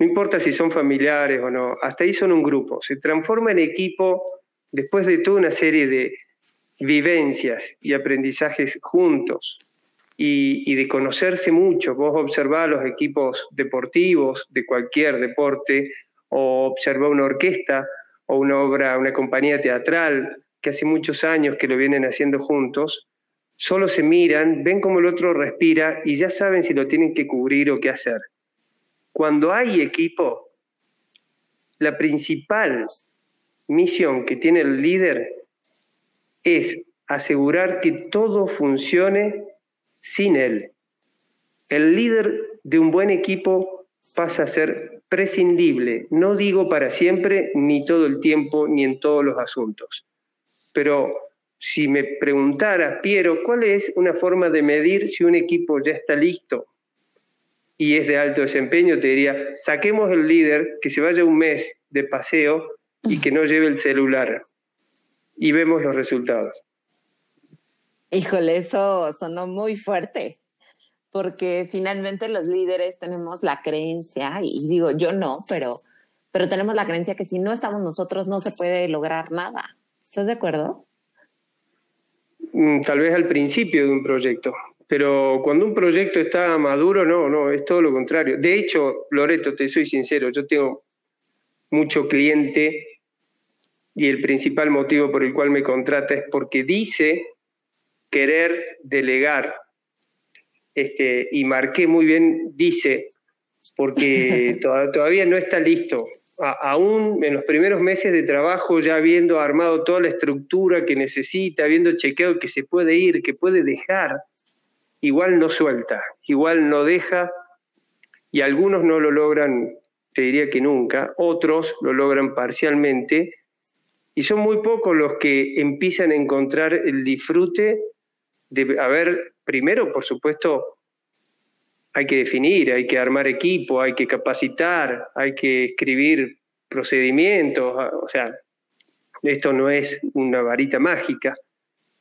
no importa si son familiares o no, hasta ahí son un grupo, se transforma en equipo después de toda una serie de vivencias y aprendizajes juntos y, de conocerse mucho. Vos observás los equipos deportivos de cualquier deporte o observá una orquesta o una obra, una compañía teatral hace muchos años que lo vienen haciendo juntos, solo se miran, ven cómo el otro respira y ya saben si lo tienen que cubrir o qué hacer. Cuando hay equipo, la principal misión que tiene el líder es asegurar que todo funcione sin él. El líder de un buen equipo pasa a ser prescindible, no digo para siempre, ni todo el tiempo, ni en todos los asuntos. Pero si me preguntaras, Piero, ¿cuál es una forma de medir si un equipo ya está listo y es de alto desempeño? Te diría, saquemos el líder que se vaya un mes de paseo y que no lleve el celular y vemos los resultados. Híjole, eso sonó muy fuerte, porque finalmente los líderes tenemos la creencia, y digo yo no, pero, pero tenemos la creencia que si no estamos nosotros no se puede lograr nada. ¿Estás de acuerdo? Mm, tal vez al principio de un proyecto, pero cuando un proyecto está maduro, no, no, es todo lo contrario. De hecho, Loreto, te soy sincero, yo tengo mucho cliente y el principal motivo por el cual me contrata es porque dice querer delegar. Este, y marqué muy bien, dice, porque todavía no está listo. Aún en los primeros meses de trabajo, ya habiendo armado toda la estructura que necesita, habiendo chequeado que se puede ir, que puede dejar, igual no suelta, igual no deja, y algunos no lo logran, te diría que nunca, otros lo logran parcialmente, y son muy pocos los que empiezan a encontrar el disfrute de haber, primero, por supuesto, hay que definir, hay que armar equipo, hay que capacitar, hay que escribir procedimientos, ah, o sea, esto no es una varita mágica,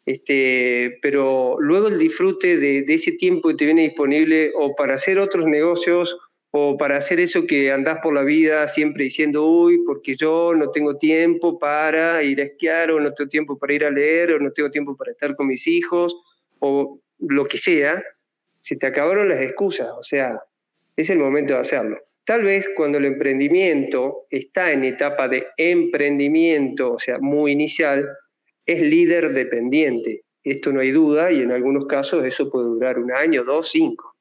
este, pero luego el disfrute de, de, ese tiempo que te viene disponible o para hacer otros negocios o para hacer eso que andás por la vida siempre diciendo, uy, porque yo no tengo tiempo para ir a esquiar o no tengo tiempo para ir a leer o no tengo tiempo para estar con mis hijos o lo que sea, se te acabaron las excusas, o sea, es el momento de hacerlo. Tal vez cuando el emprendimiento está en etapa de emprendimiento, o sea, muy inicial, es líder dependiente. Esto no hay duda y en algunos casos eso puede durar un año, dos, cinco.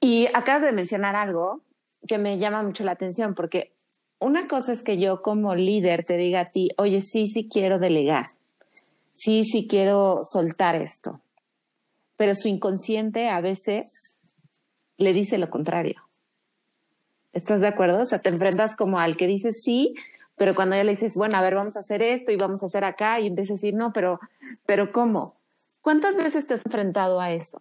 Y acabas de mencionar algo que me llama mucho la atención, porque una cosa es que yo como líder te diga a ti, oye, sí, sí quiero delegar, sí, sí quiero soltar esto. Pero su inconsciente a veces le dice lo contrario. ¿Estás de acuerdo? O sea, te enfrentas como al que dice sí, pero cuando ya le dices, bueno, a ver, vamos a hacer esto y vamos a hacer acá, y empieza a decir, no, pero, pero ¿cómo? ¿Cuántas veces te has enfrentado a eso?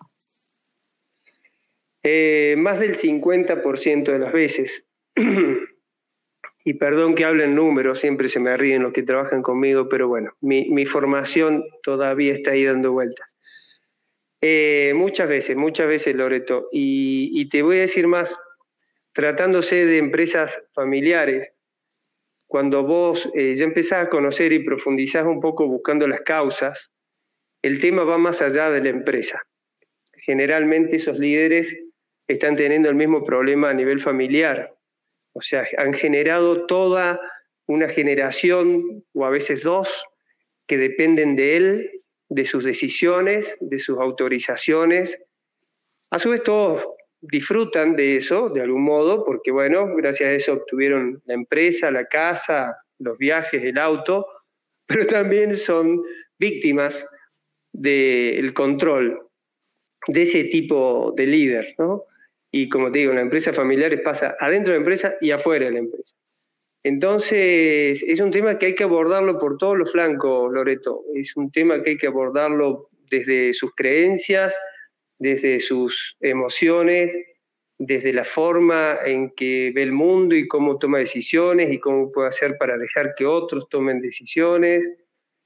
Eh, más del 50% de las veces. y perdón que hable en números, siempre se me ríen los que trabajan conmigo, pero bueno, mi, formación todavía está ahí dando vueltas. Eh, muchas veces, muchas veces, Loreto. Y, te voy a decir más, tratándose de empresas familiares, cuando vos eh, ya empezás a conocer y profundizás un poco buscando las causas, el tema va más allá de la empresa. Generalmente esos líderes están teniendo el mismo problema a nivel familiar, o sea, han generado toda una generación, o a veces dos, que dependen de él, de sus decisiones, de sus autorizaciones. A su vez, todos disfrutan de eso, de algún modo, porque, bueno, gracias a eso obtuvieron la empresa, la casa, los viajes, el auto, pero también son víctimas del control de ese tipo de líder, ¿no? Y como te digo, en las empresas familiares pasa adentro de la empresa y afuera de la empresa. Entonces, es un tema que hay que abordarlo por todos los flancos, Loreto. Es un tema que hay que abordarlo desde sus creencias, desde sus emociones, desde la forma en que ve el mundo y cómo toma decisiones y cómo puede hacer para dejar que otros tomen decisiones.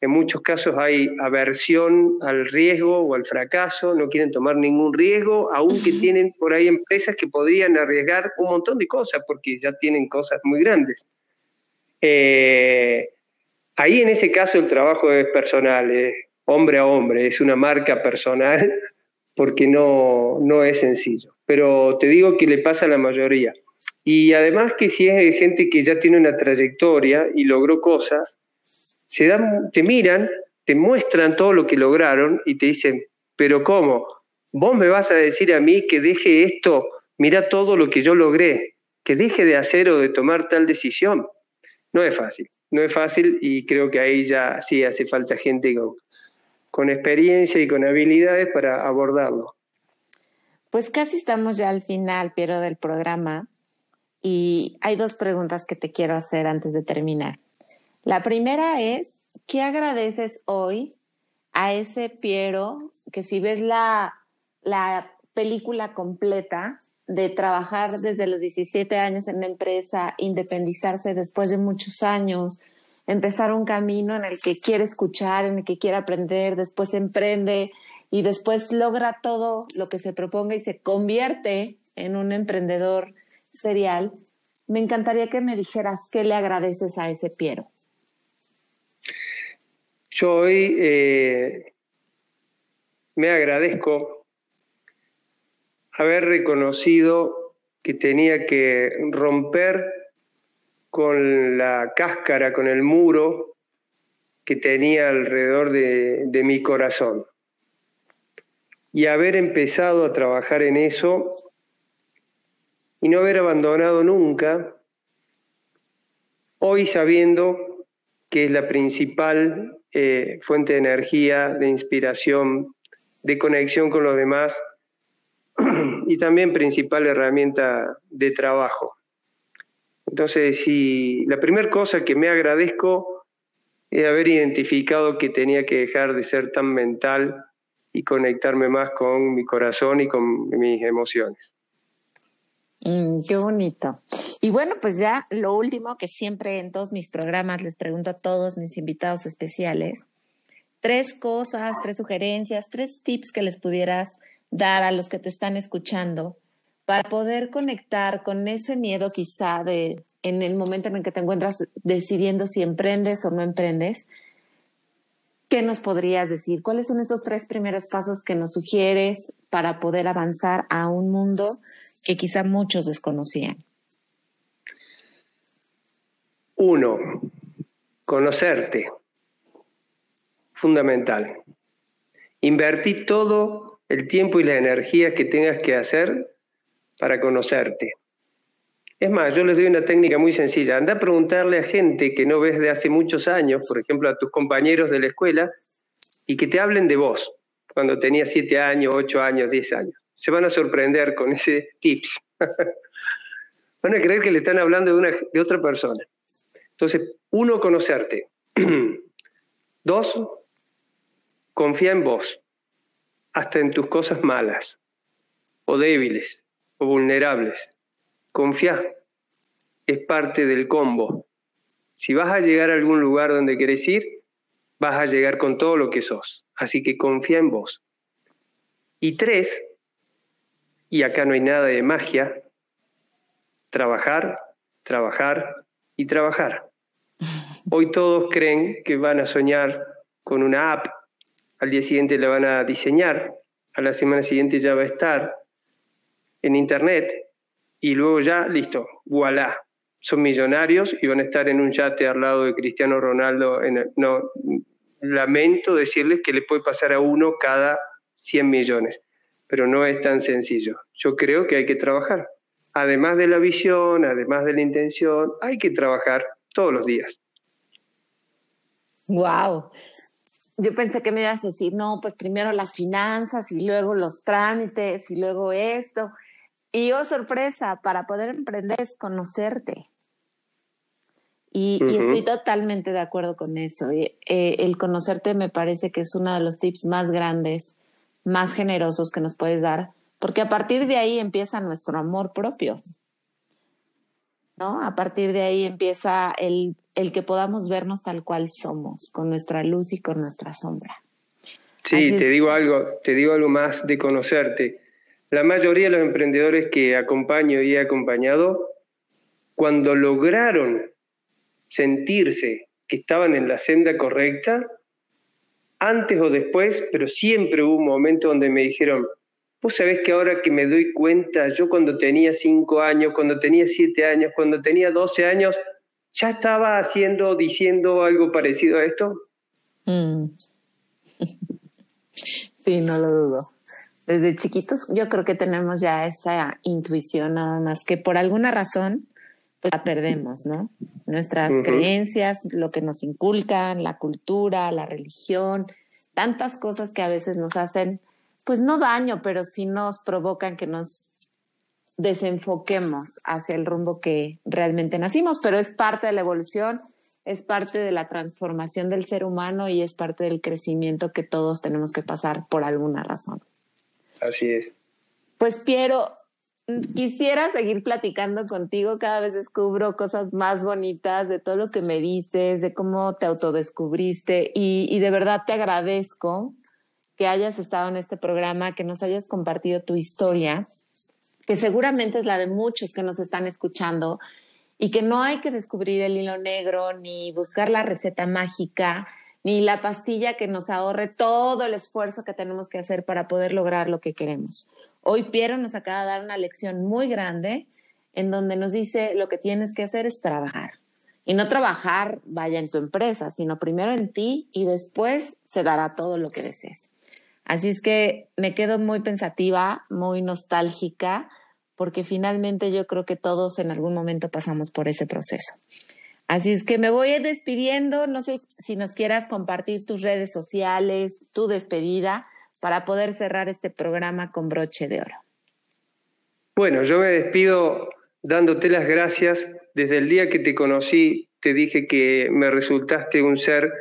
En muchos casos hay aversión al riesgo o al fracaso, no quieren tomar ningún riesgo, aunque tienen por ahí empresas que podrían arriesgar un montón de cosas porque ya tienen cosas muy grandes. Eh, ahí en ese caso el trabajo es personal, es hombre a hombre, es una marca personal porque no, no es sencillo. Pero te digo que le pasa a la mayoría. Y además que si es gente que ya tiene una trayectoria y logró cosas, se dan, te miran, te muestran todo lo que lograron y te dicen, pero ¿cómo? Vos me vas a decir a mí que deje esto, mira todo lo que yo logré, que deje de hacer o de tomar tal decisión. No es fácil, no es fácil y creo que ahí ya sí hace falta gente con, con experiencia y con habilidades para abordarlo. Pues casi estamos ya al final, Piero, del programa. Y hay dos preguntas que te quiero hacer antes de terminar. La primera es, ¿qué agradeces hoy a ese Piero que si ves la, la película completa de trabajar desde los 17 años en la empresa, independizarse después de muchos años, empezar un camino en el que quiere escuchar, en el que quiere aprender, después emprende y después logra todo lo que se proponga y se convierte en un emprendedor serial, me encantaría que me dijeras qué le agradeces a ese Piero. Yo hoy eh, me agradezco haber reconocido que tenía que romper con la cáscara, con el muro que tenía alrededor de, mi corazón. Y haber empezado a trabajar en eso y no haber abandonado nunca, hoy sabiendo que es la principal eh, fuente de energía, de inspiración, de conexión con los demás y también principal herramienta de trabajo. Entonces, si la primera cosa que me agradezco es haber identificado que tenía que dejar de ser tan mental y conectarme más con mi corazón y con mis emociones. Mm, qué bonito. Y bueno, pues ya lo último que siempre en todos mis programas les pregunto a todos mis invitados especiales, tres cosas, tres sugerencias, tres tips que les pudieras dar a los que te están escuchando para poder conectar con ese miedo quizá de en el momento en el que te encuentras decidiendo si emprendes o no emprendes. ¿Qué nos podrías decir? ¿Cuáles son esos tres primeros pasos que nos sugieres para poder avanzar a un mundo que quizá muchos desconocían? Uno, conocerte. Fundamental. Invertir todo el tiempo y la energía que tengas que hacer para conocerte. Es más, yo les doy una técnica muy sencilla. Anda a preguntarle a gente que no ves de hace muchos años, por ejemplo, a tus compañeros de la escuela, y que te hablen de vos, cuando tenías siete años, ocho años, diez años. Se van a sorprender con ese tips. van a creer que le están hablando de, una, de otra persona. Entonces, uno, conocerte. Dos, confía en vos, hasta en tus cosas malas o débiles o vulnerables. Confía, es parte del combo. Si vas a llegar a algún lugar donde querés ir, vas a llegar con todo lo que sos. Así que confía en vos. Y tres, y acá no hay nada de magia, trabajar, trabajar y trabajar. Hoy todos creen que van a soñar con una app, al día siguiente la van a diseñar, a la semana siguiente ya va a estar, en internet y luego ya, listo, voilà, son millonarios y van a estar en un yate al lado de Cristiano Ronaldo. En no, lamento decirles que le puede pasar a uno cada 100 millones, pero no es tan sencillo. Yo creo que hay que trabajar. Además de la visión, además de la intención, hay que trabajar todos los días. Wow. Yo pensé que me ibas a decir, no, pues primero las finanzas y luego los trámites y luego esto. Y oh, sorpresa, para poder emprender es conocerte. Y, estoy totalmente de acuerdo con eso. Eh, el conocerte me parece que es uno de los tips más grandes, más generosos que nos puedes dar, porque a partir de ahí empieza nuestro amor propio. ¿no? A partir de ahí empieza el, el que podamos vernos tal cual somos, con nuestra luz y con nuestra sombra. Sí, te digo algo, te digo algo más de conocerte. La mayoría de los emprendedores que acompaño y he acompañado, cuando lograron sentirse que estaban en la senda correcta, antes o después, pero siempre hubo un momento donde me dijeron, vos sabés que ahora que me doy cuenta, yo cuando tenía cinco años, cuando tenía siete años, cuando tenía doce años, ya estaba haciendo, diciendo algo parecido a esto. Mm. Sí, no lo dudo. Desde chiquitos yo creo que tenemos ya esa intuición nada más que por alguna razón pues la perdemos, ¿no? Nuestras creencias, lo que nos inculcan, la cultura, la religión, tantas cosas que a veces nos hacen, pues no daño, pero sí nos provocan que nos desenfoquemos hacia el rumbo que realmente nacimos, pero es parte de la evolución, es parte de la transformación del ser humano y es parte del crecimiento que todos tenemos que pasar por alguna razón. Así es. Pues Piero, quisiera seguir platicando contigo. Cada vez descubro cosas más bonitas de todo lo que me dices, de cómo te autodescubriste y, y de verdad te agradezco que hayas estado en este programa, que nos hayas compartido tu historia, que seguramente es la de muchos que nos están escuchando y que no hay que descubrir el hilo negro ni buscar la receta mágica ni la pastilla que nos ahorre todo el esfuerzo que tenemos que hacer para poder lograr lo que queremos. Hoy Piero nos acaba de dar una lección muy grande en donde nos dice lo que tienes que hacer es trabajar. Y no trabajar, vaya, en tu empresa, sino primero en ti y después se dará todo lo que desees. Así es que me quedo muy pensativa, muy nostálgica, porque finalmente yo creo que todos en algún momento pasamos por ese proceso. Así es que me voy despidiendo. No sé si nos quieras compartir tus redes sociales, tu despedida para poder cerrar este programa con broche de oro. Bueno, yo me despido dándote las gracias. Desde el día que te conocí, te dije que me resultaste un ser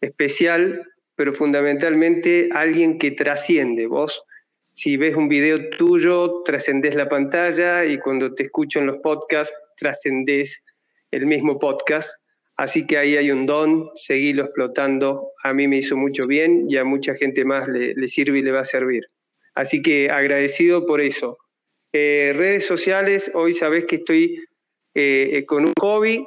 especial, pero fundamentalmente alguien que trasciende. Vos, si ves un video tuyo, trascendés la pantalla y cuando te escucho en los podcasts, trascendés el mismo podcast. Así que ahí hay un don, seguirlo explotando. A mí me hizo mucho bien y a mucha gente más le, sirve y le va a servir. Así que agradecido por eso. Eh, redes sociales, hoy sabés que estoy eh, con un hobby,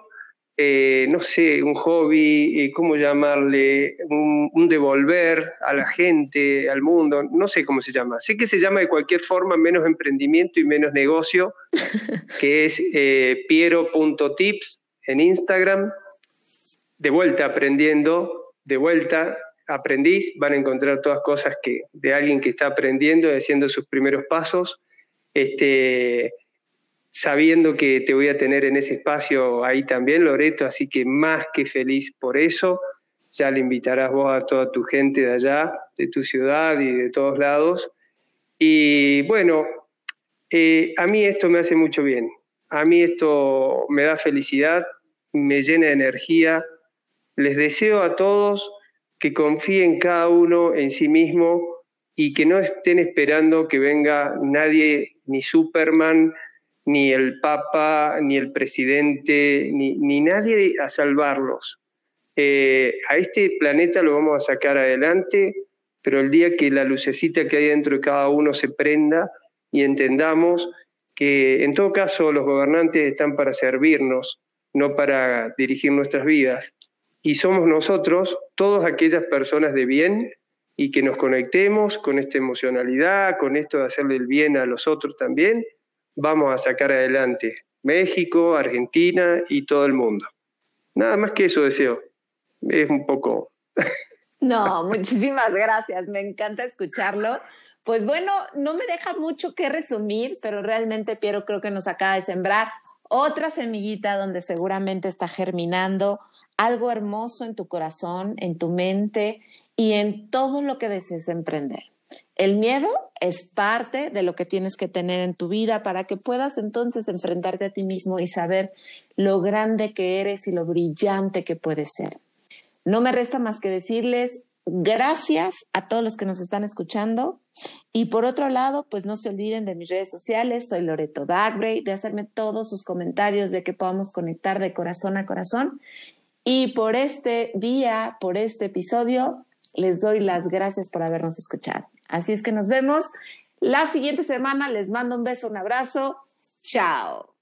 eh, no sé, un hobby, ¿cómo llamarle? Un, un, devolver a la gente, al mundo, no sé cómo se llama. Sé que se llama de cualquier forma menos emprendimiento y menos negocio, que es piero.tips en Instagram de vuelta aprendiendo, de vuelta aprendiz, van a encontrar todas cosas que, de alguien que está aprendiendo haciendo sus primeros pasos, este, sabiendo que te voy a tener en ese espacio ahí también, Loreto, así que más que feliz por eso. Ya le invitarás a toda tu gente de allá, de tu ciudad y de todos lados. Y bueno, eh, a mí esto me hace mucho bien. A mí esto me da felicidad, me llena de energía, les deseo a todos que confíen cada uno en sí mismo y que no estén esperando que venga nadie, ni Superman, ni el Papa, ni el presidente, ni, nadie a salvarlos. Eh, a este planeta lo vamos a sacar adelante, pero el día que la lucecita que hay dentro de cada uno se prenda y entendamos que en todo caso los gobernantes están para servirnos, no para dirigir nuestras vidas y somos nosotros, todas aquellas personas de bien y que nos conectemos con esta emocionalidad, con esto de hacerle el bien a los otros también, vamos a sacar adelante México, Argentina y todo el mundo. Nada más que eso deseo. Es un poco... No, muchísimas gracias. Me encanta escucharlo. Pues bueno, no me deja mucho que resumir, pero realmente Piero creo que nos acaba de sembrar otra semillita donde seguramente está germinando algo hermoso en tu corazón, en tu mente y en todo lo que desees emprender. El miedo es parte de lo que tienes que tener en tu vida para que puedas entonces enfrentarte a ti mismo y saber lo grande que eres y lo brillante que puedes ser. No me resta más que decirles gracias a todos los que nos están escuchando. Y por otro lado, pues no se olviden de mis redes sociales. Soy Loreto Dagbray, de hacerme todos sus comentarios de que podamos conectar de corazón a corazón. Y por este día, por este episodio, les doy las gracias por habernos escuchado. Así es que nos vemos la siguiente semana. Les mando un beso, un abrazo. Chao.